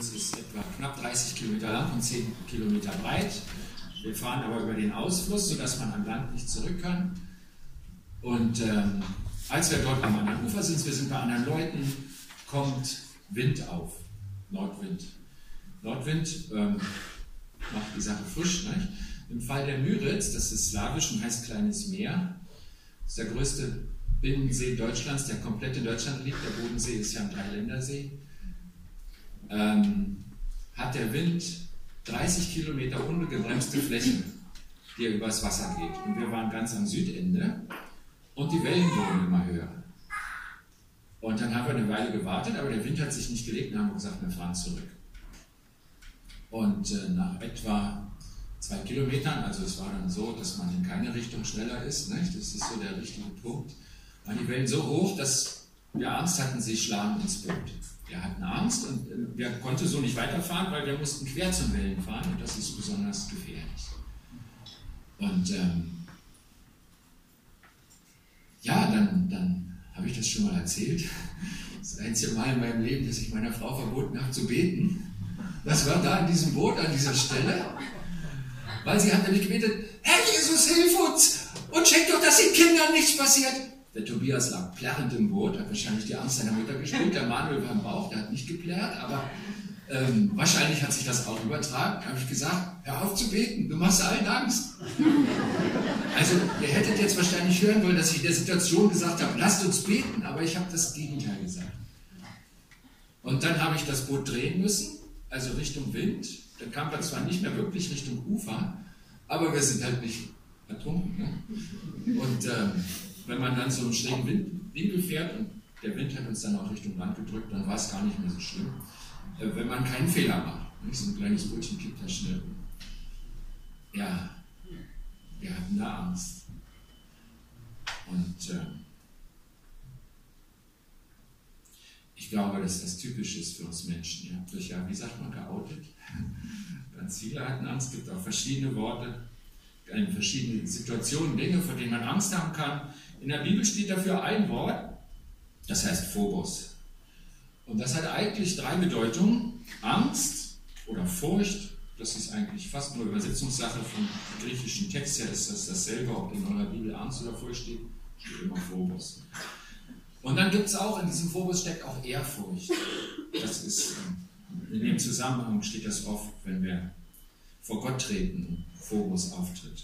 Müritz ist etwa knapp 30 Kilometer lang und 10 Kilometer breit. Wir fahren aber über den Ausfluss, sodass man an Land nicht zurück kann. Und ähm, als wir dort am anderen Ufer sind, wir sind bei anderen Leuten, kommt Wind auf, Nordwind. Nordwind ähm, macht die Sache frisch. Nicht? Im Fall der Müritz, das ist slawisch und heißt kleines Meer, ist der größte Binnensee Deutschlands, der komplett in Deutschland liegt. Der Bodensee ist ja ein Dreiländersee. Ähm, hat der Wind 30 Kilometer ungebremste Fläche, die übers Wasser geht. Und wir waren ganz am Südende und die Wellen wurden immer höher. Und dann haben wir eine Weile gewartet, aber der Wind hat sich nicht gelegt und haben gesagt, wir fahren zurück. Und äh, nach etwa zwei Kilometern, also es war dann so, dass man in keine Richtung schneller ist, nicht? das ist so der richtige Punkt, waren die Wellen so hoch, dass wir Angst hatten, sie schlagen ins Boot. Wir hatten Angst und äh, wir konnten so nicht weiterfahren, weil wir mussten quer zum Wellen fahren und das ist besonders gefährlich. Und ähm, ja, dann, dann habe ich das schon mal erzählt. Das einzige Mal in meinem Leben, dass ich meiner Frau verboten habe zu beten. Das war da in diesem Boot an dieser Stelle. Weil sie hat nämlich gebetet, Herr Jesus, hilf uns und schenk doch, dass den Kindern nichts passiert. Der Tobias lag plärrend im Boot, hat wahrscheinlich die Angst seiner Mutter gespielt. Der Manuel war im Bauch, der hat nicht geplärrt, aber ähm, wahrscheinlich hat sich das auch übertragen. Da habe ich gesagt, hör auf zu beten, du machst allen Angst. Also, ihr hättet jetzt wahrscheinlich hören wollen, dass ich in der Situation gesagt habe, lasst uns beten, aber ich habe das Gegenteil gesagt. Und dann habe ich das Boot drehen müssen, also Richtung Wind. Dann kam wir zwar nicht mehr wirklich Richtung Ufer, aber wir sind halt nicht ertrunken. Ne? Und ähm, wenn man dann so einen schrägen Wind, Winkel fährt und der Wind hat uns dann auch Richtung Land gedrückt, dann war es gar nicht mehr so schlimm. Äh, wenn man keinen Fehler macht. Nicht? So ein kleines Brötchen kippt da schnell. Ja, wir hatten da Angst. Und äh, ich glaube, dass das typisch ist für uns Menschen. Ihr habt euch ja, wie sagt man, geoutet. Ganz viele hatten Angst. Es gibt auch verschiedene Worte in verschiedenen Situationen, Dinge, vor denen man Angst haben kann. In der Bibel steht dafür ein Wort, das heißt Phobos. Und das hat eigentlich drei Bedeutungen. Angst oder Furcht, das ist eigentlich fast nur Übersetzungssache vom griechischen Text her, ist das dasselbe, ob in eurer Bibel Angst oder Furcht steht, steht immer Phobos. Und dann gibt es auch, in diesem Phobos steckt auch Ehrfurcht. Das ist, ähm, in dem Zusammenhang steht das oft, wenn wir vor Gott treten Phobos auftritt.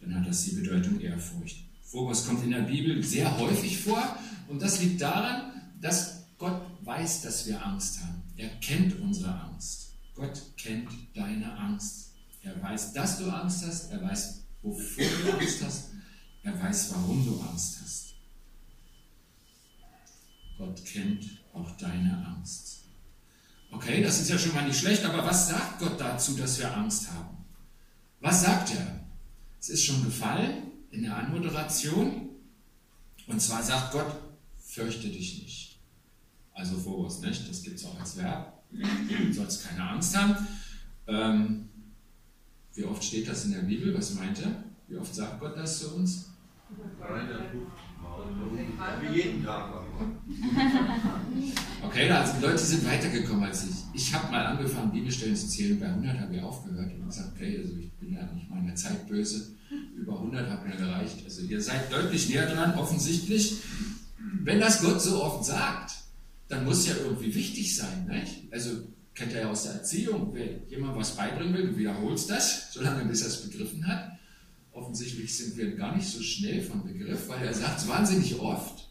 Dann hat das die Bedeutung Ehrfurcht. Phobos kommt in der Bibel sehr häufig vor und das liegt daran, dass Gott weiß, dass wir Angst haben. Er kennt unsere Angst. Gott kennt deine Angst. Er weiß, dass du Angst hast. Er weiß, wovor du Angst hast. Er weiß, warum du Angst hast. Gott kennt auch deine Angst. Okay, das ist ja schon mal nicht schlecht, aber was sagt Gott dazu, dass wir Angst haben? Was sagt er? Es ist schon gefallen in der Anmoderation. Und zwar sagt Gott, fürchte dich nicht. Also Phobos, nicht? Das gibt es auch als Verb. Du sollst keine Angst haben. Ähm, wie oft steht das in der Bibel? Was meint er? Wie oft sagt Gott das zu uns? Wie jeden Tag. Okay, also die Leute sind weitergekommen als ich. Ich habe mal angefangen, Bibelstellen zu zählen. Bei 100 habe ich aufgehört und gesagt, okay, also ich bin ja nicht meiner Zeit böse. Über 100 hat mir gereicht. Also ihr seid deutlich näher dran, offensichtlich. Wenn das Gott so oft sagt, dann muss es ja irgendwie wichtig sein. Nicht? Also kennt ihr ja aus der Erziehung, wer jemand was beibringen will, du wiederholst das, solange bis er es begriffen hat. Offensichtlich sind wir gar nicht so schnell von Begriff, weil er sagt es wahnsinnig oft.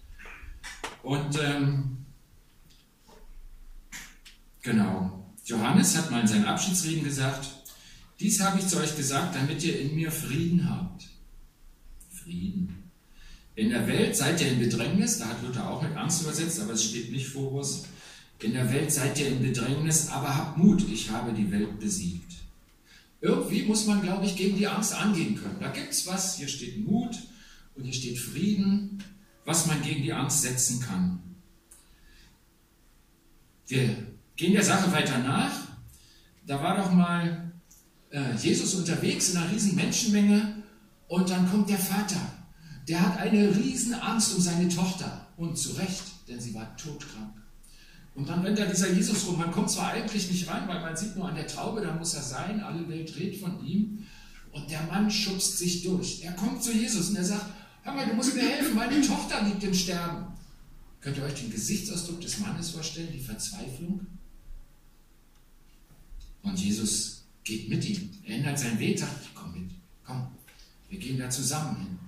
Und ähm, genau, Johannes hat mal in seinem Abschiedsreden gesagt, dies habe ich zu euch gesagt, damit ihr in mir Frieden habt. Frieden. In der Welt seid ihr in Bedrängnis, da hat Luther auch mit Angst übersetzt, aber es steht nicht Phobos. In der Welt seid ihr in Bedrängnis, aber habt Mut, ich habe die Welt besiegt. Irgendwie muss man, glaube ich, gegen die Angst angehen können. Da gibt es was, hier steht Mut und hier steht Frieden, was man gegen die Angst setzen kann. Wir gehen der Sache weiter nach. Da war doch mal äh, Jesus unterwegs in einer riesen Menschenmenge und dann kommt der Vater der hat eine riesen Angst um seine Tochter. Und zu Recht, denn sie war todkrank. Und dann rennt da dieser Jesus rum. Man kommt zwar eigentlich nicht rein, weil man sieht nur an der Traube, da muss er sein, alle Welt redet von ihm. Und der Mann schubst sich durch. Er kommt zu Jesus und er sagt, hör mal, du musst mir helfen, meine Tochter liegt im Sterben. Könnt ihr euch den Gesichtsausdruck des Mannes vorstellen, die Verzweiflung? Und Jesus geht mit ihm. Er ändert seinen Weg, sagt, komm mit, komm, wir gehen da zusammen hin.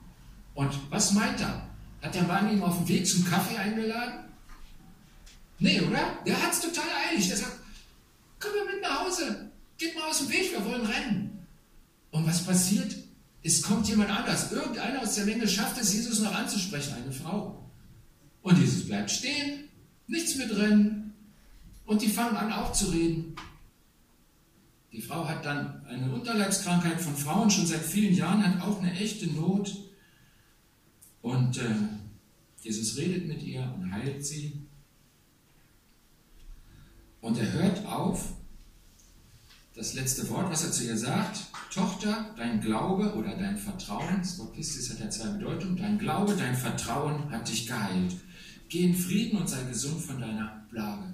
Und was meint er? Hat der Mann ihn auf dem Weg zum Kaffee eingeladen? Nee, oder? Der hat es total eilig. Der sagt, komm mal mit nach Hause, geht mal aus dem Weg, wir wollen rennen. Und was passiert? Es kommt jemand anders. Irgendeiner aus der Menge schafft es, Jesus noch anzusprechen, eine Frau. Und Jesus bleibt stehen, nichts mit rennen. Und die fangen an auch zu reden. Die Frau hat dann eine Unterleibskrankheit von Frauen schon seit vielen Jahren, hat auch eine echte Not. Und äh, Jesus redet mit ihr und heilt sie. Und er hört auf, das letzte Wort, was er zu ihr sagt, Tochter, dein Glaube oder dein Vertrauen, das Wort Pistis hat ja zwei Bedeutungen, dein Glaube, dein Vertrauen hat dich geheilt. Geh in Frieden und sei gesund von deiner Plage.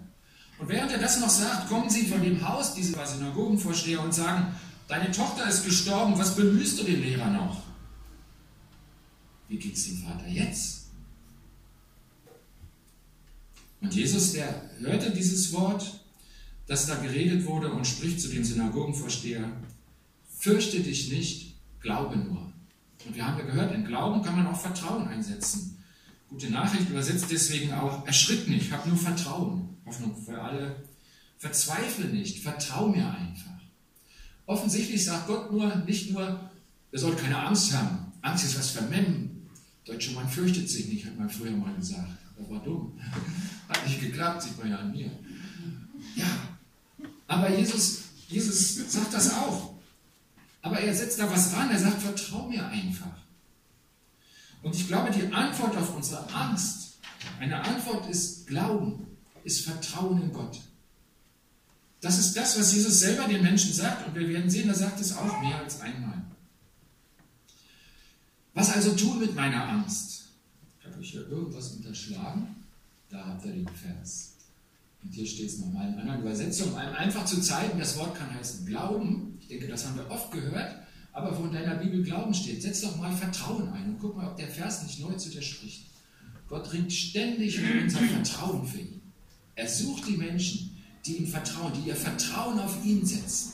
Und während er das noch sagt, kommen sie von dem Haus, diese Synagogenvorsteher, und sagen, deine Tochter ist gestorben, was bemühst du den Lehrer noch? Wie geht es dem Vater jetzt? Und Jesus, der hörte dieses Wort, das da geredet wurde, und spricht zu dem Synagogenvorsteher, fürchte dich nicht, glaube nur. Und wir haben ja gehört, in Glauben kann man auch Vertrauen einsetzen. Gute Nachricht übersetzt deswegen auch, erschrick nicht, hab nur Vertrauen. Hoffnung für alle. Verzweifle nicht, vertrau mir einfach. Offensichtlich sagt Gott nur, nicht nur, ihr sollt keine Angst haben. Angst ist was für Männer. Deutsche Mann fürchtet sich nicht, hat man früher mal gesagt. Das war dumm. Hat nicht geklappt, sieht man ja an mir. Ja, aber Jesus, Jesus sagt das auch. Aber er setzt da was ran, er sagt, vertrau mir einfach. Und ich glaube, die Antwort auf unsere Angst, eine Antwort ist Glauben, ist Vertrauen in Gott. Das ist das, was Jesus selber den Menschen sagt. Und wir werden sehen, er sagt es auch mehr als einmal. Was also tun mit meiner Angst? Ich habe euch hier irgendwas unterschlagen. Da habt ihr den Vers. Und hier steht es nochmal in einer Übersetzung, um einfach zu zeigen, das Wort kann heißen Glauben. Ich denke, das haben wir oft gehört aber wo in deiner Bibel Glauben steht, setz doch mal Vertrauen ein und guck mal, ob der Vers nicht neu zu dir spricht. Gott ringt ständig um unser Vertrauen für ihn. Er sucht die Menschen, die ihm vertrauen, die ihr Vertrauen auf ihn setzen.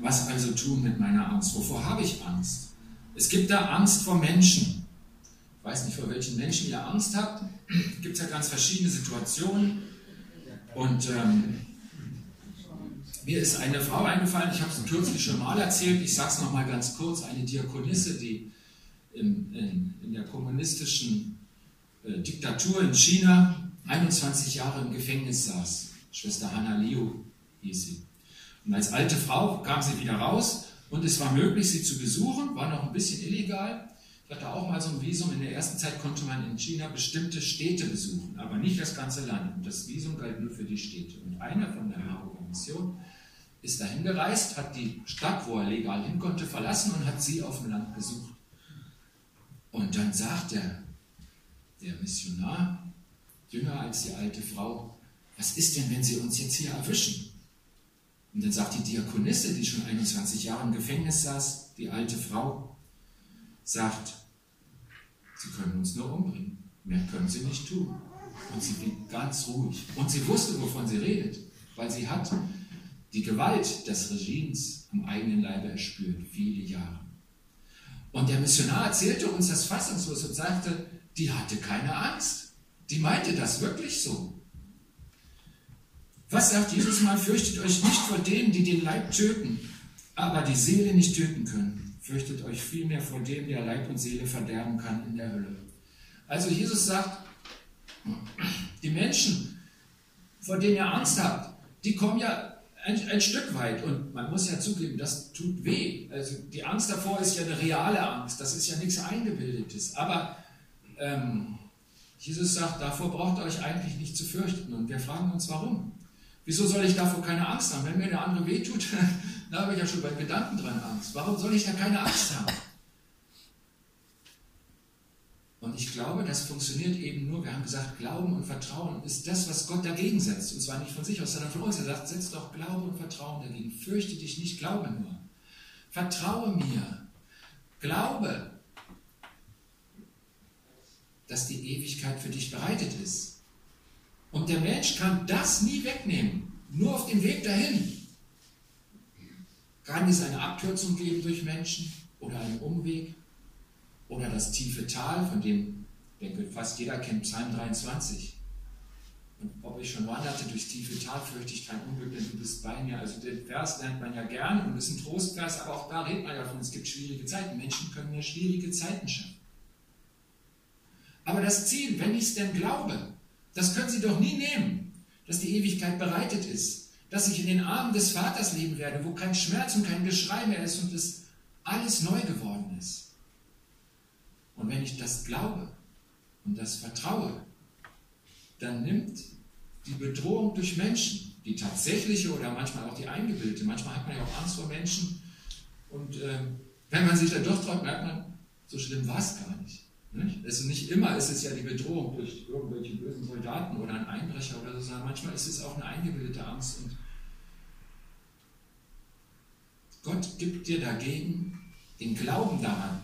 Was also tun mit meiner Angst? Wovor habe ich Angst? Es gibt da Angst vor Menschen. Weiß nicht, vor welchen Menschen ihr Angst habt. Es gibt ja ganz verschiedene Situationen. Und ähm, mir ist eine Frau eingefallen, ich habe es kürzlich schon mal erzählt, ich sage es nochmal ganz kurz, eine Diakonisse, die in, in, in der kommunistischen äh, Diktatur in China 21 Jahre im Gefängnis saß. Schwester Hanna Liu hieß sie. Und als alte Frau kam sie wieder raus und es war möglich, sie zu besuchen, war noch ein bisschen illegal. Ich hatte auch mal so ein Visum. In der ersten Zeit konnte man in China bestimmte Städte besuchen, aber nicht das ganze Land. Und das Visum galt nur für die Städte. Und einer von der Marburger Mission ist dahin gereist, hat die Stadt, wo er legal hin konnte, verlassen und hat sie auf dem Land besucht. Und dann sagt der, der Missionar, jünger als die alte Frau, was ist denn, wenn sie uns jetzt hier erwischen? Und dann sagt die Diakonisse, die schon 21 Jahre im Gefängnis saß, die alte Frau, sagt, sie können uns nur umbringen. Mehr können sie nicht tun. Und sie blieb ganz ruhig. Und sie wusste, wovon sie redet, weil sie hat die Gewalt des Regimes am eigenen Leibe erspürt, viele Jahre. Und der Missionar erzählte uns das fassungslos und sagte, die hatte keine Angst. Die meinte das wirklich so. Was sagt Jesus mal? Fürchtet euch nicht vor denen, die den Leib töten, aber die Seele nicht töten können. Fürchtet euch vielmehr vor dem, der Leib und Seele verderben kann in der Hölle. Also Jesus sagt, die Menschen, vor denen ihr Angst habt, die kommen ja ein, ein, Stück weit. Und man muss ja zugeben, das tut weh. Also die Angst davor ist ja eine reale Angst. Das ist ja nichts Eingebildetes. Aber ähm, Jesus sagt, davor braucht ihr euch eigentlich nicht zu fürchten. Und wir fragen uns, warum? Wieso soll ich davor keine Angst haben? Wenn mir der andere wehtut, da habe ich ja schon beim Gedanken dran Angst. Warum soll ich da keine Angst haben? Und ich glaube, das funktioniert eben nur, wir haben gesagt, Glauben und Vertrauen ist das, was Gott dagegen setzt. Und zwar nicht von sich aus, sondern von uns. Er sagt, setz doch Glaube und Vertrauen dagegen. Fürchte dich nicht, glaube nur. Vertraue mir. Glaube, dass die Ewigkeit für dich bereitet ist. Und der Mensch kann das nie wegnehmen. Nur auf dem Weg dahin. Kann es eine Abkürzung geben durch Menschen oder einen Umweg? Oder das tiefe Tal, von dem, ich denke, fast jeder kennt Psalm 23. Und ob ich schon wanderte durchs tiefe Tal, fürchte ich kein Unglück, denn du bist bei mir. Also den Vers lernt man ja gern und ist ein Trostvers, aber auch da redet man ja davon, es gibt schwierige Zeiten. Menschen können ja schwierige Zeiten schaffen. Aber das Ziel, wenn ich es denn glaube, das können sie doch nie nehmen, dass die Ewigkeit bereitet ist, dass ich in den Armen des Vaters leben werde, wo kein Schmerz und kein Geschrei mehr ist und es alles neu geworden ist. Und wenn ich das glaube und das vertraue, dann nimmt die Bedrohung durch Menschen, die tatsächliche oder manchmal auch die eingebildete, manchmal hat man ja auch Angst vor Menschen und äh, wenn man sich dann doch traut, merkt man, so schlimm war es gar nicht. Also nicht immer ist es ja die Bedrohung durch irgendwelche bösen Soldaten oder ein Einbrecher oder so, sondern manchmal ist es auch eine eingebildete Angst. Und Gott gibt dir dagegen den Glauben daran,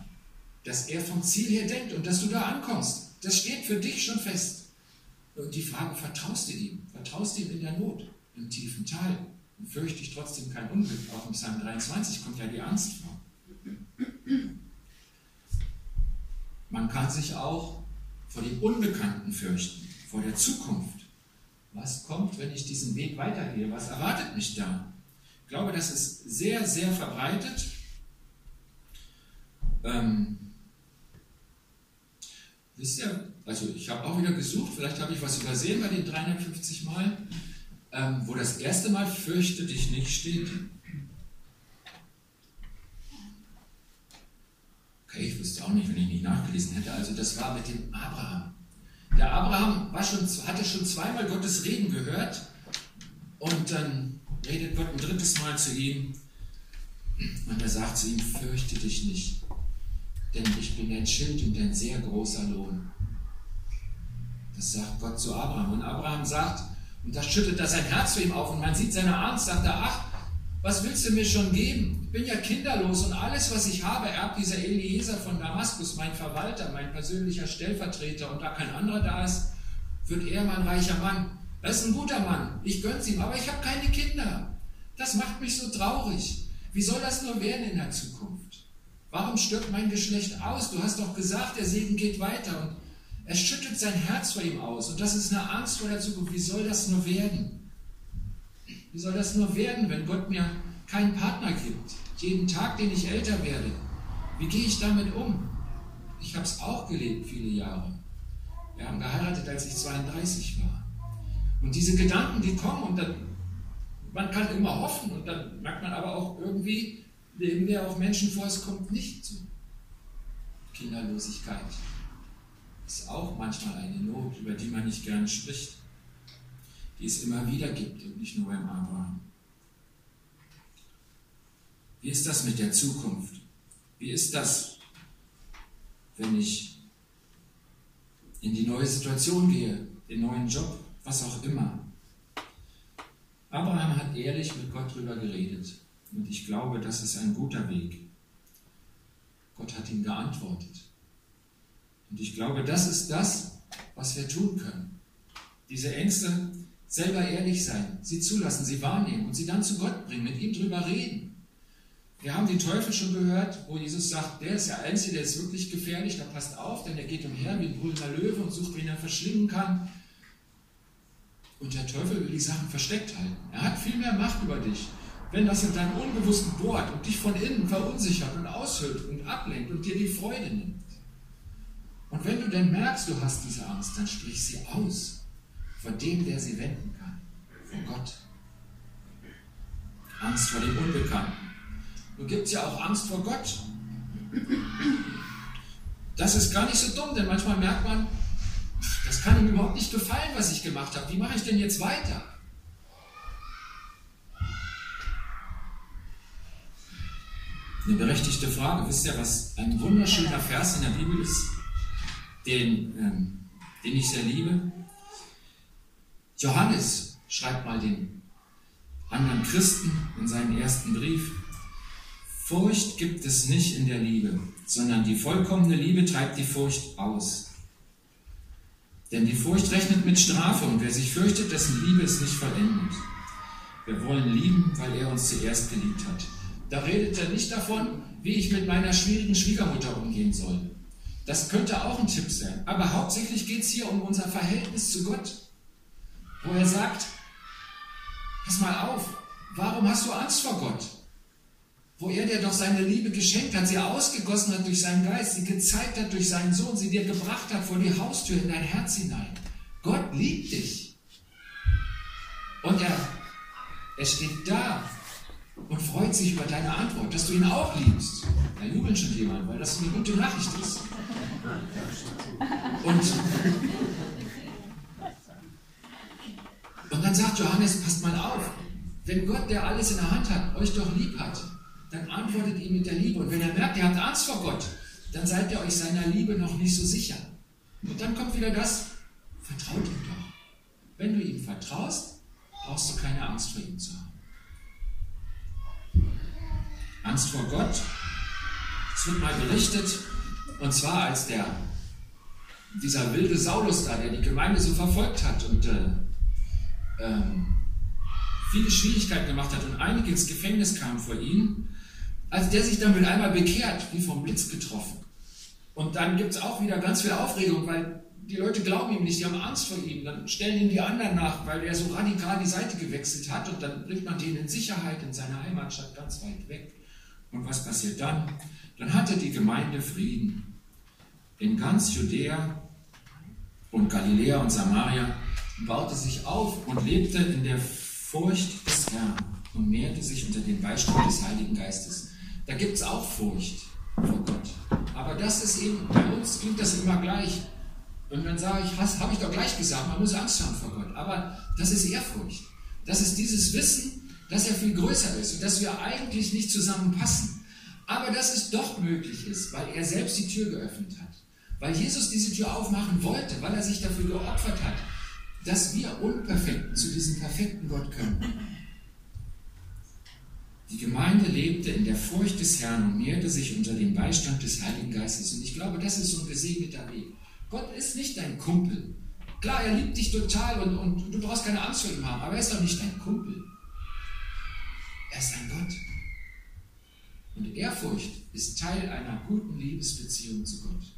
dass er vom Ziel her denkt und dass du da ankommst. Das steht für dich schon fest. Und die Frage, vertraust du ihm? Vertraust du ihm in der Not, im tiefen Tal? Und fürchte ich trotzdem kein Unglück? Auch im Psalm 23 kommt ja die Angst vor. Man kann sich auch vor dem Unbekannten fürchten, vor der Zukunft. Was kommt, wenn ich diesen Weg weitergehe? Was erwartet mich da? Ich glaube, das ist sehr, sehr verbreitet. Ähm, Wisst ihr, also ich habe auch wieder gesucht, vielleicht habe ich was übersehen bei den 350 Mal, ähm, wo das erste Mal fürchte dich nicht steht. Okay, ich wüsste auch nicht, wenn ich nicht nachgelesen hätte. Also das war mit dem Abraham. Der Abraham war schon, hatte schon zweimal Gottes Reden gehört und dann redet Gott ein drittes Mal zu ihm und er sagt zu ihm, fürchte dich nicht denn ich bin ein Schild und ein sehr großer Lohn. Das sagt Gott zu Abraham. Und Abraham sagt, und da schüttet er sein Herz zu ihm auf und man sieht seine Angst, sagt er, ach, was willst du mir schon geben? Ich bin ja kinderlos und alles, was ich habe, erbt dieser Eliezer von Damaskus, mein Verwalter, mein persönlicher Stellvertreter. Und da kein anderer da ist, wird er mein reicher Mann. Er ist ein guter Mann, ich gönn's ihm, aber ich habe keine Kinder. Das macht mich so traurig. Wie soll das nur werden in der Zukunft? Warum stirbt mein Geschlecht aus? Du hast doch gesagt, der Segen geht weiter. Und er schüttet sein Herz vor ihm aus. Und das ist eine Angst vor der Zukunft. Wie soll das nur werden? Wie soll das nur werden, wenn Gott mir keinen Partner gibt? Jeden Tag, den ich älter werde. Wie gehe ich damit um? Ich habe es auch gelebt, viele Jahre. Wir haben geheiratet, als ich 32 war. Und diese Gedanken, die kommen und dann, man kann immer hoffen und dann merkt man aber auch irgendwie, leben wir auch Menschen vor, es kommt nicht zu. Kinderlosigkeit ist auch manchmal eine Not, über die man nicht gerne spricht, die es immer wieder gibt und nicht nur beim Abraham. Wie ist das mit der Zukunft? Wie ist das, wenn ich in die neue Situation gehe, den neuen Job, was auch immer? Abraham hat ehrlich mit Gott darüber geredet. Und ich glaube, das ist ein guter Weg. Gott hat ihm geantwortet. Und ich glaube, das ist das, was wir tun können. Diese Ängste selber ehrlich sein, sie zulassen, sie wahrnehmen und sie dann zu Gott bringen, mit ihm drüber reden. Wir haben den Teufel schon gehört, wo Jesus sagt, der ist der Einzige, der ist wirklich gefährlich, da passt auf, denn er geht umher wie ein brüllender Löwe und sucht, wen er verschlingen kann. Und der Teufel will die Sachen versteckt halten. Er hat viel mehr Macht über dich wenn das in deinem Unbewussten bohrt und dich von innen verunsichert und aushüllt und ablenkt und dir die Freude nimmt. Und wenn du dann merkst, du hast diese Angst, dann sprich sie aus vor dem, der sie wenden kann, vor Gott. Angst vor dem Unbekannten. Nun gibt es ja auch Angst vor Gott. Das ist gar nicht so dumm, denn manchmal merkt man, das kann ihm überhaupt nicht gefallen, was ich gemacht habe. Wie mache ich denn jetzt weiter? Eine berechtigte Frage. Wisst ihr, was ein wunderschöner Vers in der Bibel ist? den, ähm, den ich sehr liebe. Johannes schreibt mal den anderen Christen in seinen ersten Brief, Furcht gibt es nicht in der Liebe, sondern die vollkommene Liebe treibt die Furcht aus. Denn die Furcht rechnet mit Strafe und wer sich fürchtet, dessen Liebe ist nicht vollendet. Wir wollen lieben, weil er uns zuerst geliebt hat. Da redet er nicht davon, wie ich mit meiner schwierigen Schwiegermutter umgehen soll. Das könnte auch ein Tipp sein. Aber hauptsächlich geht es hier um unser Verhältnis zu Gott, wo er sagt, pass mal auf, warum hast du Angst vor Gott? wo er dir doch seine Liebe geschenkt hat, sie ausgegossen hat durch seinen Geist, sie gezeigt hat durch seinen Sohn, sie dir gebracht hat vor die Haustür in dein Herz hinein. Gott liebt dich. Und er, er steht da und freut sich über deine Antwort, dass du ihn auch liebst. Da jubelt schon jemand, weil das eine gute Nachricht ist. Und, und dann sagt Johannes, passt mal auf, wenn Gott, der alles in der Hand hat, euch doch lieb hat, dann antwortet ihm mit der Liebe. Und wenn er merkt, ihr habt Angst vor Gott, dann seid ihr euch seiner Liebe noch nicht so sicher. Und dann kommt wieder das, vertraut ihm doch. Wenn du ihm vertraust, brauchst du keine Angst vor ihm zu haben. Angst vor Gott, es wird mal berichtet, und zwar als der, dieser wilde Saulus da, der die Gemeinde so verfolgt hat und äh, ähm, viele Schwierigkeiten gemacht hat und einige ins Gefängnis kamen vor ihm, als der sich dann mit einmal bekehrt, wie vom Blitz getroffen. Und dann gibt es auch wieder ganz viel Aufregung, weil die Leute glauben ihm nicht, die haben Angst vor ihm. Dann stellen ihm die anderen nach, weil er so radikal die Seite gewechselt hat und dann bringt man den in Sicherheit in seiner Heimatstadt ganz weit weg. Und was passiert dann? Dann hatte die Gemeinde Frieden. In ganz Judäa und Galiläa und Samaria baute sich auf und lebte in der Furcht des Herrn und mehrte sich unter dem Beistand des Heiligen Geistes. Da gibt es auch Furcht vor Gott. Aber das ist eben, bei uns klingt das immer gleich. Und dann sage ich, habe ich doch gleich gesagt, man muss Angst haben vor Gott. Aber das ist Ehrfurcht. Das ist dieses Wissen, dass er viel größer ist und dass wir eigentlich nicht zusammenpassen. Aber dass es doch möglich ist, weil er selbst die Tür geöffnet hat. Weil Jesus diese Tür aufmachen wollte, weil er sich dafür geopfert hat, dass wir Unperfekten zu diesem perfekten Gott können. Die Gemeinde lebte in der Furcht des Herrn und mehrte sich unter dem Beistand des Heiligen Geistes. Und ich glaube, das ist so ein gesegneter Weg. Gott ist nicht dein Kumpel. Klar, er liebt dich total und, und du brauchst keine Angst vor ihm haben, aber er ist doch nicht dein Kumpel. Er ist ein Gott. Und Ehrfurcht ist Teil einer guten Liebesbeziehung zu Gott.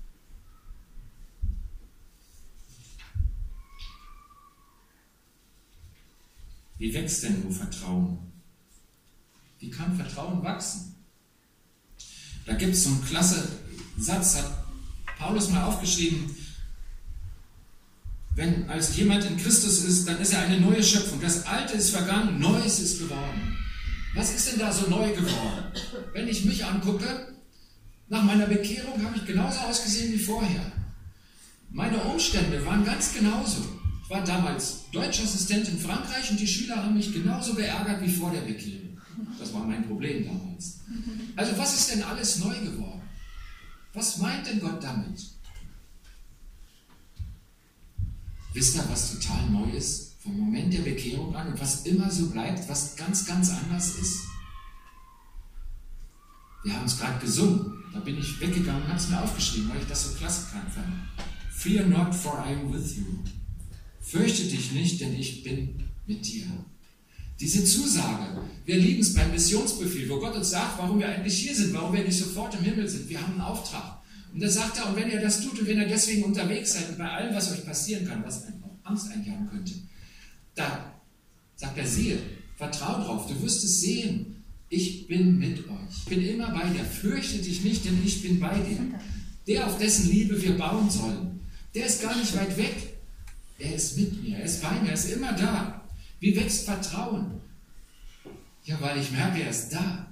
Wie wächst denn nur Vertrauen? Wie kann Vertrauen wachsen? Da gibt es so einen klasse Satz, hat Paulus mal aufgeschrieben, wenn als jemand in Christus ist, dann ist er eine neue Schöpfung. Das Alte ist vergangen, Neues ist geworden. Was ist denn da so neu geworden? Wenn ich mich angucke, nach meiner Bekehrung habe ich genauso ausgesehen wie vorher. Meine Umstände waren ganz genauso. Ich war damals Deutschassistent in Frankreich und die Schüler haben mich genauso geärgert wie vor der Bekehrung. Das war mein Problem damals. Also was ist denn alles neu geworden? Was meint denn Gott damit? Wisst ihr, was total neu ist? Vom Moment der Bekehrung an und was immer so bleibt, was ganz, ganz anders ist? Wir haben es gerade gesungen. Da bin ich weggegangen und habe es mir aufgeschrieben, weil ich das so klasse kann. Fear not, for I am with you. Fürchte dich nicht, denn ich bin mit dir. Diese Zusage, wir lieben es beim Missionsbefehl, wo Gott uns sagt, warum wir eigentlich hier sind, warum wir nicht sofort im Himmel sind. Wir haben einen Auftrag. Und da sagt er, und wenn ihr das tut und wenn ihr deswegen unterwegs seid und bei allem, was euch passieren kann, was auch Angst einjagen könnte, da sagt er, siehe, vertrau drauf, du wirst es sehen. Ich bin mit euch. Ich bin immer bei dir. Fürchte dich nicht, denn ich bin bei dir. Der, auf dessen Liebe wir bauen sollen, der ist gar nicht weit weg. Er ist mit mir, er ist bei mir, er ist immer da. Wie wächst Vertrauen? Ja, weil ich merke, er ist da.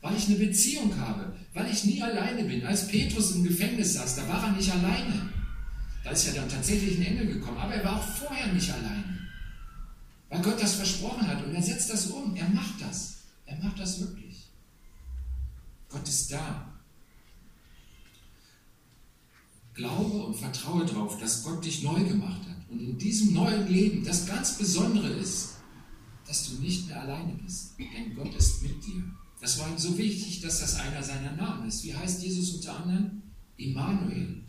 Weil ich eine Beziehung habe. Weil ich nie alleine bin. Als Petrus im Gefängnis saß, da war er nicht alleine. Da ist ja dann tatsächlich ein Engel gekommen. Aber er war auch vorher nicht alleine. Weil Gott das versprochen hat. Und er setzt das um. Er macht das. Er macht das wirklich. Gott ist da. glaube und vertraue darauf, dass Gott dich neu gemacht hat. Und in diesem neuen Leben das ganz Besondere ist, dass du nicht mehr alleine bist, denn Gott ist mit dir. Das war ihm so wichtig, dass das einer seiner Namen ist. Wie heißt Jesus unter anderem? Immanuel.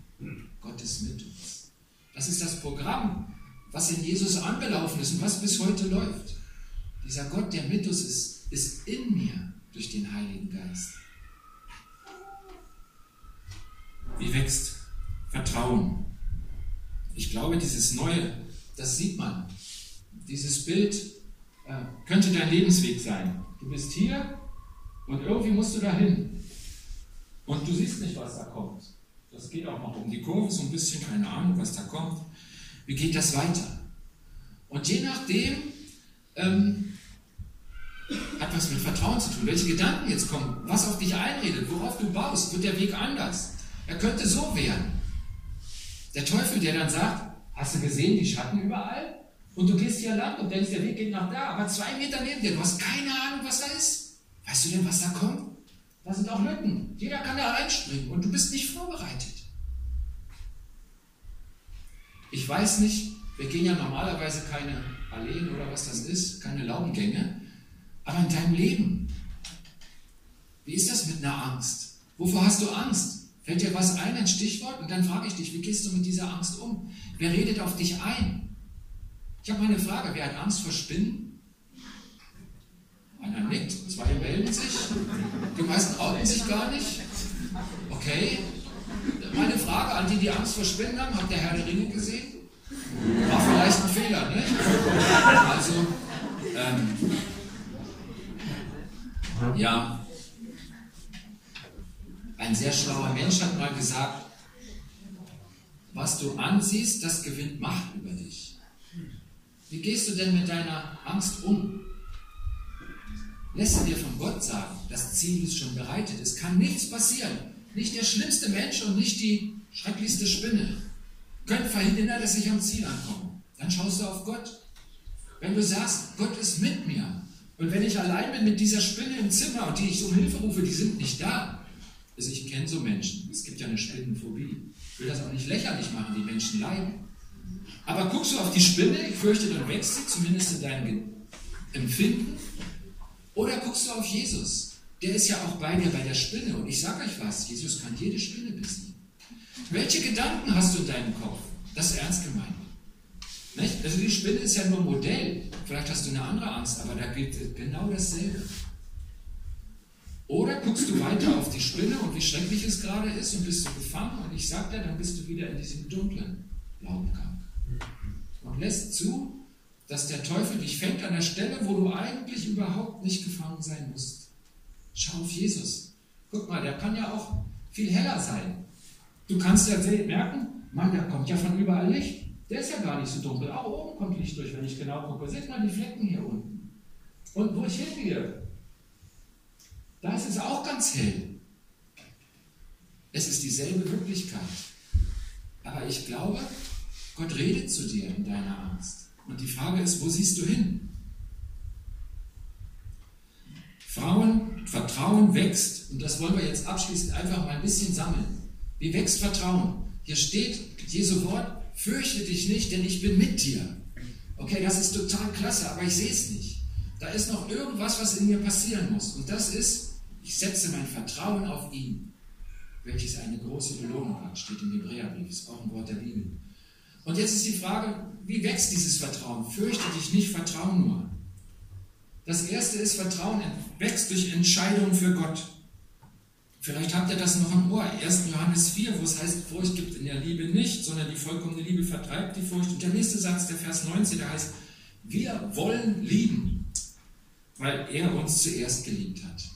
Gott ist mit uns. Das ist das Programm, was in Jesus angelaufen ist und was bis heute läuft. Dieser Gott, der mit uns ist, ist in mir durch den Heiligen Geist. Wie wächst Vertrauen? Ich glaube, dieses Neue, das sieht man. Dieses Bild äh, könnte dein Lebensweg sein. Du bist hier und irgendwie musst du dahin. Und du siehst nicht, was da kommt. Das geht auch noch um die Kurve, so ein bisschen, keine Ahnung, was da kommt. Wie geht das weiter? Und je nachdem ähm, hat was mit Vertrauen zu tun. Welche Gedanken jetzt kommen, was auf dich einredet, worauf du baust, wird der Weg anders. Er könnte so werden. Der Teufel, der dann sagt, hast du gesehen die Schatten überall? Und du gehst hier lang und denkst, der Weg geht nach da, aber zwei Meter neben dir, du hast keine Ahnung, was da ist. Weißt du denn, was da kommt? Da sind auch Lücken. Jeder kann da reinspringen und du bist nicht vorbereitet. Ich weiß nicht, wir gehen ja normalerweise keine Alleen oder was das ist, keine Laubengänge, aber in deinem Leben, wie ist das mit einer Angst? Wovor hast du Angst? Fällt dir was ein, ein Stichwort? Und dann frage ich dich, wie gehst du mit dieser Angst um? Wer redet auf dich ein? Ich habe mal eine Frage, wer hat Angst vor Spinnen? Einer nickt, zwei melden sich, die meisten outen sich gar nicht. Okay, meine Frage an die, die Angst vor Spinnen haben, habt ihr Herr der Ringe gesehen? War vielleicht ein Fehler, ne? Also, ähm, ja, ein sehr schlauer Mensch hat mal gesagt, was du ansiehst, das gewinnt Macht über dich. Wie gehst du denn mit deiner Angst um? Lässt du dir von Gott sagen, das Ziel ist schon bereitet, es kann nichts passieren. Nicht der schlimmste Mensch und nicht die schrecklichste Spinne können verhindern, dass ich am Ziel ankomme. Dann schaust du auf Gott. Wenn du sagst, Gott ist mit mir und wenn ich allein bin mit dieser Spinne im Zimmer und die ich um Hilfe rufe, die sind nicht da. Also ich kenne so Menschen. Es gibt ja eine Spinnenphobie. Ich will das auch nicht lächerlich machen, die Menschen leiden. Aber guckst du auf die Spinne, ich fürchte, dann wächst sie, zumindest in deinem Empfinden. Oder guckst du auf Jesus? Der ist ja auch bei dir bei der Spinne. Und ich sage euch was, Jesus kann jede Spinne besiegen. Welche Gedanken hast du in deinem Kopf? Das ist ernst gemeint. Nicht? Also die Spinne ist ja nur Modell. Vielleicht hast du eine andere Angst, aber da gilt genau dasselbe. Oder guckst du weiter auf die Spinne und wie schrecklich es gerade ist und bist du gefangen und ich sag dir, dann bist du wieder in diesem dunklen Laubengang. Und lässt zu, dass der Teufel dich fängt an der Stelle, wo du eigentlich überhaupt nicht gefangen sein musst. Schau auf Jesus. Guck mal, der kann ja auch viel heller sein. Du kannst ja merken, Mann, da kommt ja von überall Licht. Der ist ja gar nicht so dunkel. Auch oben kommt Licht durch, wenn ich genau gucke. Seht mal die Flecken hier unten. Und wo ich hingehe, da ist es auch ganz hell. Es ist dieselbe Wirklichkeit. Aber ich glaube, Gott redet zu dir in deiner Angst. Und die Frage ist, wo siehst du hin? Frauen, Vertrauen wächst, und das wollen wir jetzt abschließend einfach mal ein bisschen sammeln. Wie wächst Vertrauen? Hier steht Jesu Wort, fürchte dich nicht, denn ich bin mit dir. Okay, das ist total klasse, aber ich sehe es nicht. Da ist noch irgendwas, was in mir passieren muss. Und das ist, ich setze mein Vertrauen auf ihn, welches eine große Belohnung hat, steht im Hebräerbrief, ist auch ein Wort der Bibel. Und jetzt ist die Frage, wie wächst dieses Vertrauen? Fürchte dich nicht, vertraue nur. Das erste ist, Vertrauen wächst durch Entscheidungen für Gott. Vielleicht habt ihr das noch im Ohr. 1. Johannes 4, wo es heißt, Furcht gibt in der Liebe nicht, sondern die vollkommene Liebe vertreibt die Furcht. Und der nächste Satz, der Vers 19, der heißt, wir wollen lieben, weil er uns zuerst geliebt hat.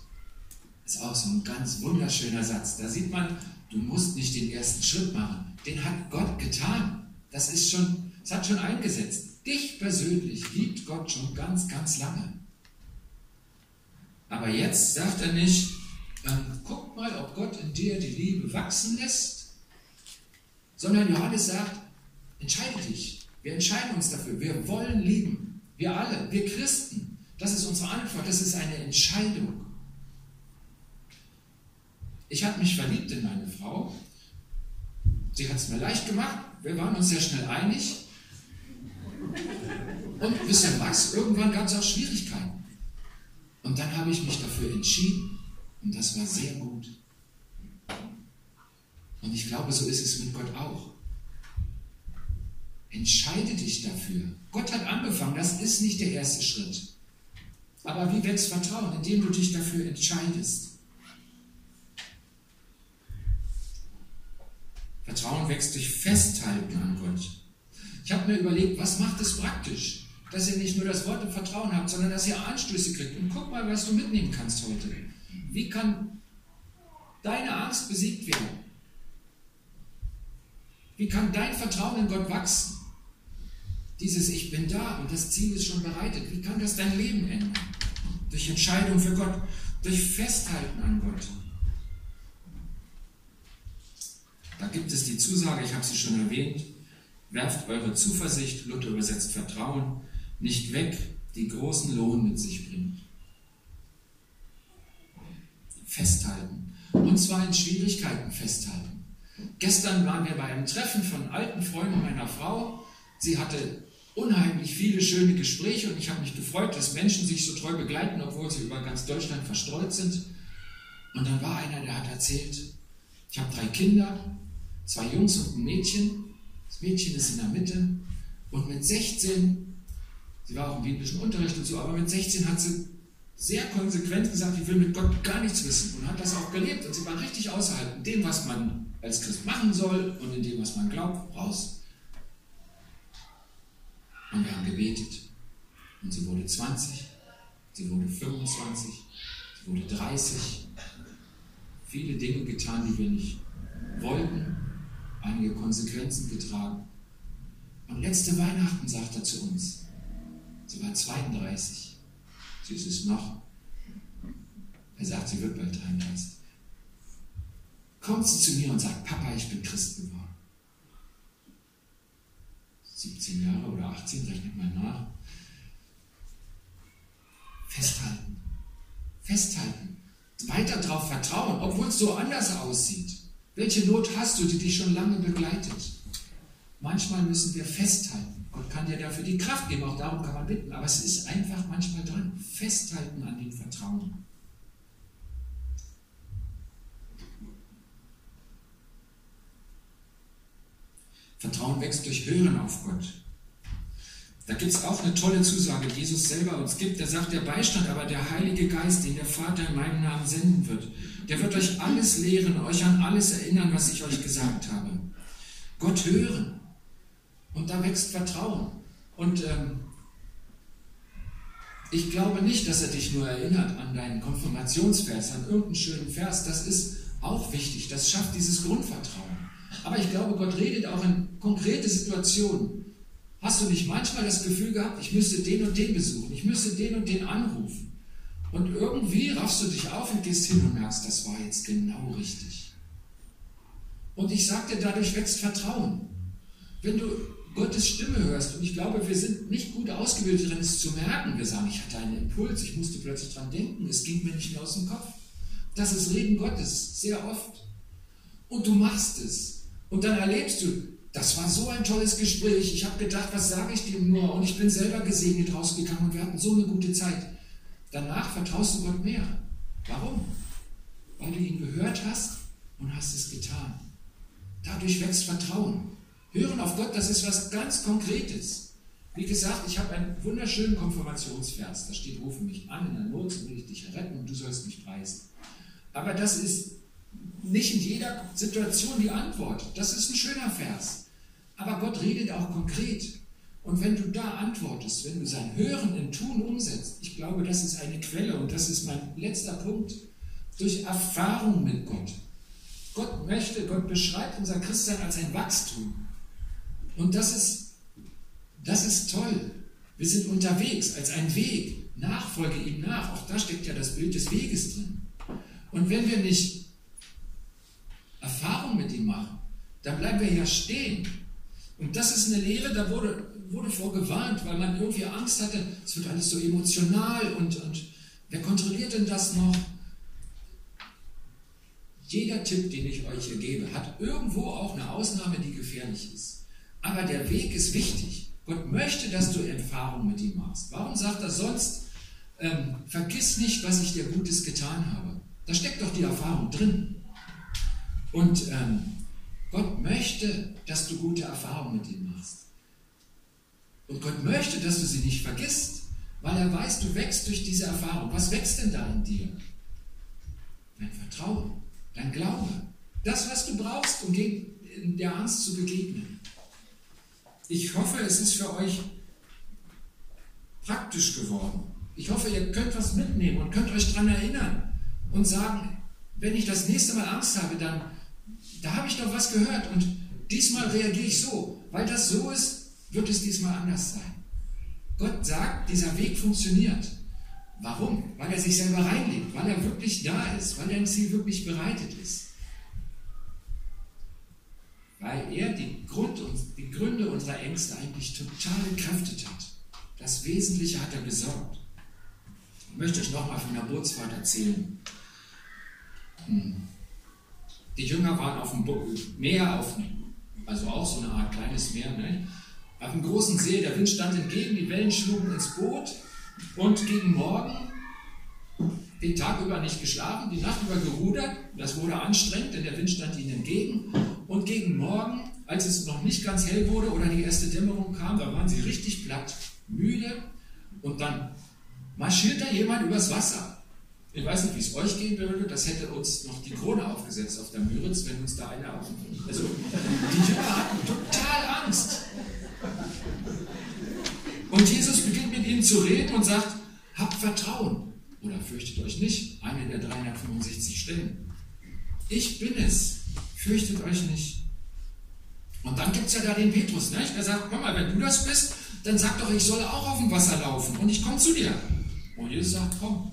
Ist auch so ein ganz wunderschöner Satz. Da sieht man, du musst nicht den ersten Schritt machen. Den hat Gott getan. Das ist schon, es hat schon eingesetzt. Dich persönlich liebt Gott schon ganz, ganz lange. Aber jetzt sagt er nicht, ähm, guck mal, ob Gott in dir die Liebe wachsen lässt, sondern Johannes sagt, entscheide dich. Wir entscheiden uns dafür. Wir wollen lieben. Wir alle, wir Christen. Das ist unsere Antwort. Das ist eine Entscheidung. Ich habe mich verliebt in meine Frau Sie hat es mir leicht gemacht. Wir waren uns sehr schnell einig. Und wisst ihr was? Irgendwann gab es auch Schwierigkeiten. Und dann habe ich mich dafür entschieden. Und das war sehr gut. Und ich glaube, so ist es mit Gott auch. Entscheide dich dafür. Gott hat angefangen, das ist nicht der erste Schritt. Aber wie wächst Vertrauen? Indem du dich dafür entscheidest. Vertrauen wächst durch Festhalten an Gott. Ich habe mir überlegt, was macht es praktisch, dass ihr nicht nur das Wort im Vertrauen habt, sondern dass ihr Anstöße kriegt. Und guck mal, was du mitnehmen kannst heute. Wie kann deine Angst besiegt werden? Wie kann dein Vertrauen in Gott wachsen? Dieses Ich bin da und das Ziel ist schon bereitet. Wie kann das dein Leben ändern? Durch Entscheidung für Gott, durch Festhalten an Gott. Da gibt es die Zusage, ich habe sie schon erwähnt, werft eure Zuversicht, Luther übersetzt Vertrauen, nicht weg, die großen Lohn mit sich bringt. Festhalten. Und zwar in Schwierigkeiten festhalten. Gestern waren wir bei einem Treffen von alten Freunden meiner Frau. Sie hatte unheimlich viele schöne Gespräche und ich habe mich gefreut, dass Menschen sich so treu begleiten, obwohl sie über ganz Deutschland verstreut sind. Und dann war einer, der hat erzählt, ich habe drei Kinder, zwei Jungs und ein Mädchen. Das Mädchen ist in der Mitte und mit 16, sie war auch im biblischen Unterricht und so, aber mit 16 hat sie sehr konsequent gesagt, ich will mit Gott gar nichts wissen und hat das auch gelebt und sie war richtig außerhalb in dem, was man als Christ machen soll und in dem, was man glaubt, raus. Und wir haben gebetet. Und sie wurde 20, sie wurde 25, sie wurde 30. Viele Dinge getan, die wir nicht wollten, einige Konsequenzen getragen. Und letzte Weihnachten sagt er zu uns, sie war 32, sie ist es noch. Er sagt, sie wird bald 33. Kommt sie zu mir und sagt, Papa, ich bin Christ geworden. 17 Jahre oder 18, rechnet mal nach. Festhalten. Festhalten. Weiter darauf vertrauen, obwohl es so anders aussieht. Welche Not hast du, die dich schon lange begleitet? Manchmal müssen wir festhalten. Gott kann dir dafür die Kraft geben, auch darum kann man bitten. Aber es ist einfach manchmal dran. Festhalten an dem Vertrauen. Vertrauen wächst durch Hören auf Gott. Da gibt es auch eine tolle Zusage, die Jesus selber uns gibt. Der sagt, der Beistand, aber der Heilige Geist, den der Vater in meinem Namen senden wird, der wird euch alles lehren, euch an alles erinnern, was ich euch gesagt habe. Gott hören. Und da wächst Vertrauen. Und ähm, ich glaube nicht, dass er dich nur erinnert an deinen Konfirmationsvers, an irgendeinen schönen Vers. Das ist auch wichtig. Das schafft dieses Grundvertrauen. Aber ich glaube, Gott redet auch in konkrete Situationen. Hast du nicht manchmal das Gefühl gehabt, ich müsste den und den besuchen, ich müsste den und den anrufen? Und irgendwie raffst du dich auf und gehst hin und merkst, das war jetzt genau richtig. Und ich sagte, dadurch wächst Vertrauen. Wenn du Gottes Stimme hörst, und ich glaube, wir sind nicht gut ausgebildet darin, es zu merken. Wir sagen, ich hatte einen Impuls, ich musste plötzlich dran denken, es ging mir nicht mehr aus dem Kopf. Das ist Reden Gottes, sehr oft. Und du machst es. Und dann erlebst du, das war so ein tolles Gespräch. Ich habe gedacht, was sage ich dem nur? Und ich bin selber gesegnet rausgegangen und wir hatten so eine gute Zeit. Danach vertraust du Gott mehr. Warum? Weil du ihn gehört hast und hast es getan. Dadurch wächst Vertrauen. Hören auf Gott, das ist was ganz Konkretes. Wie gesagt, ich habe einen wunderschönen Konfirmationsvers. Da steht, rufe mich an, in der Not will ich dich retten und du sollst mich preisen. Aber das ist nicht in jeder Situation die Antwort. Das ist ein schöner Vers. Aber Gott redet auch konkret. Und wenn du da antwortest, wenn du sein Hören in Tun umsetzt, ich glaube, das ist eine Quelle und das ist mein letzter Punkt, durch Erfahrung mit Gott. Gott möchte, Gott beschreibt unser Christsein als ein Wachstum. Und das ist, das ist toll. Wir sind unterwegs als ein Weg. Nachfolge ihm nach. Auch da steckt ja das Bild des Weges drin. Und wenn wir nicht Erfahrung mit ihm machen, dann bleiben wir ja stehen. Und das ist eine Lehre, da wurde, wurde vorgewarnt, weil man irgendwie Angst hatte, es wird alles so emotional und, und wer kontrolliert denn das noch? Jeder Tipp, den ich euch hier gebe, hat irgendwo auch eine Ausnahme, die gefährlich ist. Aber der Weg ist wichtig. Gott möchte, dass du Erfahrung mit ihm machst. Warum sagt er sonst, ähm, vergiss nicht, was ich dir Gutes getan habe? Da steckt doch die Erfahrung drin. Und ähm, Gott möchte, dass du gute Erfahrungen mit ihm machst. Und Gott möchte, dass du sie nicht vergisst, weil er weiß, du wächst durch diese Erfahrung. Was wächst denn da in dir? Dein Vertrauen, dein Glaube, das, was du brauchst, um der Angst zu begegnen. Ich hoffe, es ist für euch praktisch geworden. Ich hoffe, ihr könnt was mitnehmen und könnt euch daran erinnern und sagen, wenn ich das nächste Mal Angst habe, dann da habe ich doch was gehört und diesmal reagiere ich so. Weil das so ist, wird es diesmal anders sein. Gott sagt, dieser Weg funktioniert. Warum? Weil er sich selber reinlegt, weil er wirklich da ist, weil er ein Ziel wirklich bereitet ist. Weil er die, Grund, die Gründe unserer Ängste eigentlich total entkräftet hat. Das Wesentliche hat er besorgt. Ich möchte euch nochmal von der Bootsfahrt erzählen. Hm. Die Jünger waren auf dem Meer, auf, also auch so eine Art kleines Meer, ne? auf einem großen See. Der Wind stand entgegen, die Wellen schlugen ins Boot und gegen Morgen den Tag über nicht geschlafen, die Nacht über gerudert. Das wurde anstrengend, denn der Wind stand ihnen entgegen. Und gegen Morgen, als es noch nicht ganz hell wurde oder die erste Dämmerung kam, da waren sie richtig platt, müde. Und dann marschiert da jemand übers Wasser. Ich weiß nicht, wie es euch gehen würde, das hätte uns noch die Krone aufgesetzt auf der Müritz, wenn uns da einer auf Also, die Jünger hatten total Angst. Und Jesus beginnt mit ihnen zu reden und sagt, habt Vertrauen oder fürchtet euch nicht. Eine der 365 Stellen. Ich bin es, fürchtet euch nicht. Und dann gibt es ja da den Petrus, nicht? der sagt, komm mal, wenn du das bist, dann sag doch, ich soll auch auf dem Wasser laufen und ich komme zu dir. Und Jesus sagt, komm.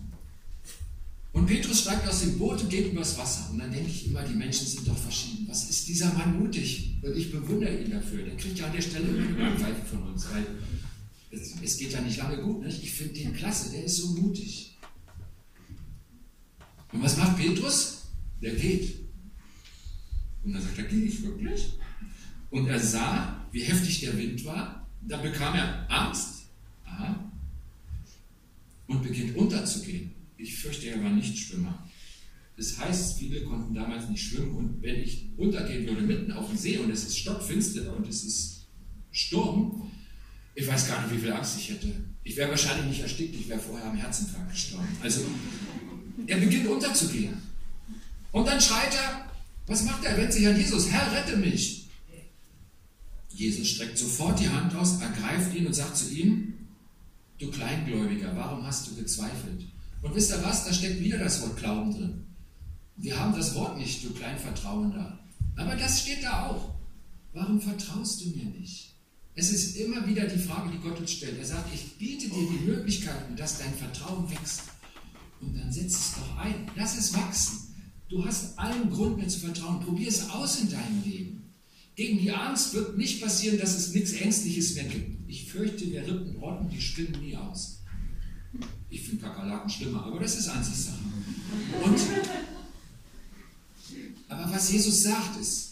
Und Petrus steigt aus dem Boot und geht übers Wasser. Und dann denke ich immer, die Menschen sind doch verschieden. Was ist dieser Mann mutig? Und ich bewundere ihn dafür. Der kriegt ja an der Stelle eine Backpfeife von uns, weil es, es, geht ja nicht lange gut. Nicht? Ich finde den klasse, der ist so mutig. Und was macht Petrus? Der geht. Und dann sagt er, gehe ich wirklich? Und er sah, wie heftig der Wind war. Da bekam er Angst. Aha. Und beginnt unterzugehen. Ich fürchte, er war nicht Schwimmer. Das heißt, viele konnten damals nicht schwimmen und wenn ich untergehen würde mitten auf dem See und es ist stockfinster und es ist Sturm, ich weiß gar nicht, wie viel Angst ich hätte. Ich wäre wahrscheinlich nicht erstickt, ich wäre vorher am Herzinfarkt gestorben. Also, er beginnt unterzugehen. Und dann schreit er, was macht er? Er wendet sich an Jesus, Herr, rette mich. Jesus streckt sofort die Hand aus, ergreift ihn und sagt zu ihm, du Kleingläubiger, warum hast du gezweifelt? Und wisst ihr was? Da steckt wieder das Wort Glauben drin. Wir haben das Wort nicht, du Kleinvertrauender. Aber das steht da auch. Warum vertraust du mir nicht? Es ist immer wieder die Frage, die Gott uns stellt. Er sagt, ich biete dir die Möglichkeiten, dass dein Vertrauen wächst. Und dann setz es doch ein. Lass es wachsen. Du hast allen Grund, mir zu vertrauen. Probier es aus in deinem Leben. Gegen die Angst wird nicht passieren, dass es nichts Ängstliches mehr gibt. Ich fürchte, wir Rippen rotten die spinnen nie aus. Ich finde Kakerlaken schlimmer, aber das ist Ansichtssache. Und, aber was Jesus sagt ist,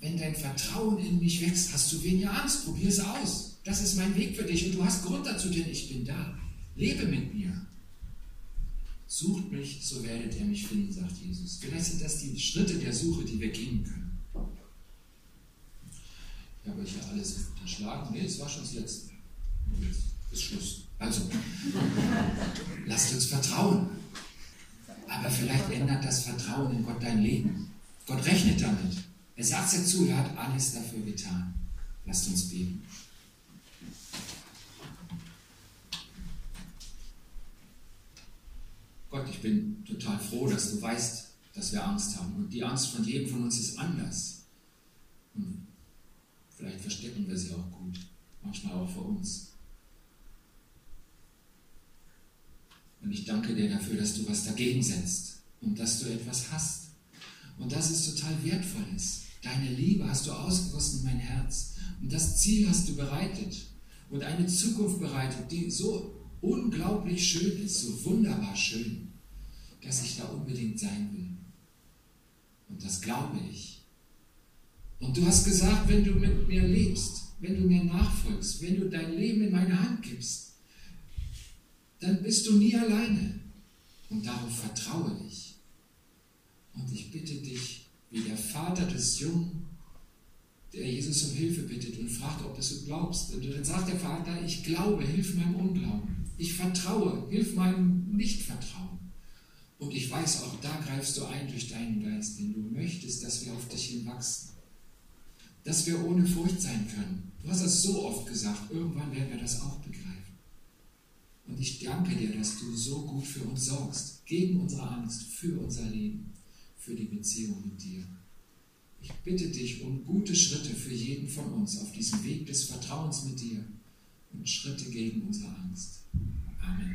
wenn dein Vertrauen in mich wächst, hast du weniger Angst, probier es aus. Das ist mein Weg für dich und du hast Grund dazu, denn ich bin da. Lebe mit mir. Sucht mich, so werdet ihr mich finden, sagt Jesus. Vielleicht sind das die Schritte der Suche, die wir gehen können. Ich habe euch ja alles unterschlagen. Nee, es war schon das Letzte. Jetzt ist Schluss. Also, lasst uns vertrauen. Aber vielleicht ändert das Vertrauen in Gott dein Leben. Gott rechnet damit. Er sagt es zu, er hat alles dafür getan. Lasst uns beten. Gott, ich bin total froh, dass du weißt, dass wir Angst haben. Und die Angst von jedem von uns ist anders. Und vielleicht verstecken wir sie auch gut, manchmal auch vor uns. Und ich danke dir dafür, dass du was dagegen setzt und dass du etwas hast. Und dass es total wertvoll ist. Deine Liebe hast du ausgegossen in mein Herz. Und das Ziel hast du bereitet. Und eine Zukunft bereitet, die so unglaublich schön ist, so wunderbar schön, dass ich da unbedingt sein will. Und das glaube ich. Und du hast gesagt, wenn du mit mir lebst, wenn du mir nachfolgst, wenn du dein Leben in meine Hand gibst, dann bist du nie alleine. Und darauf vertraue ich. Und ich bitte dich, wie der Vater des Jungen, der Jesus um Hilfe bittet und fragt, ob du glaubst. Und dann sagt der Vater, ich glaube, hilf meinem Unglauben. Ich vertraue, hilf meinem Nichtvertrauen. Und ich weiß, auch da greifst du ein durch deinen Geist, denn du möchtest, dass wir auf dich hinwachsen. Dass wir ohne Furcht sein können. Du hast das so oft gesagt, irgendwann werden wir das auch begreifen. Und ich danke dir, dass du so gut für uns sorgst, gegen unsere Angst, für unser Leben, für die Beziehung mit dir. Ich bitte dich um gute Schritte für jeden von uns auf diesem Weg des Vertrauens mit dir und Schritte gegen unsere Angst. Amen.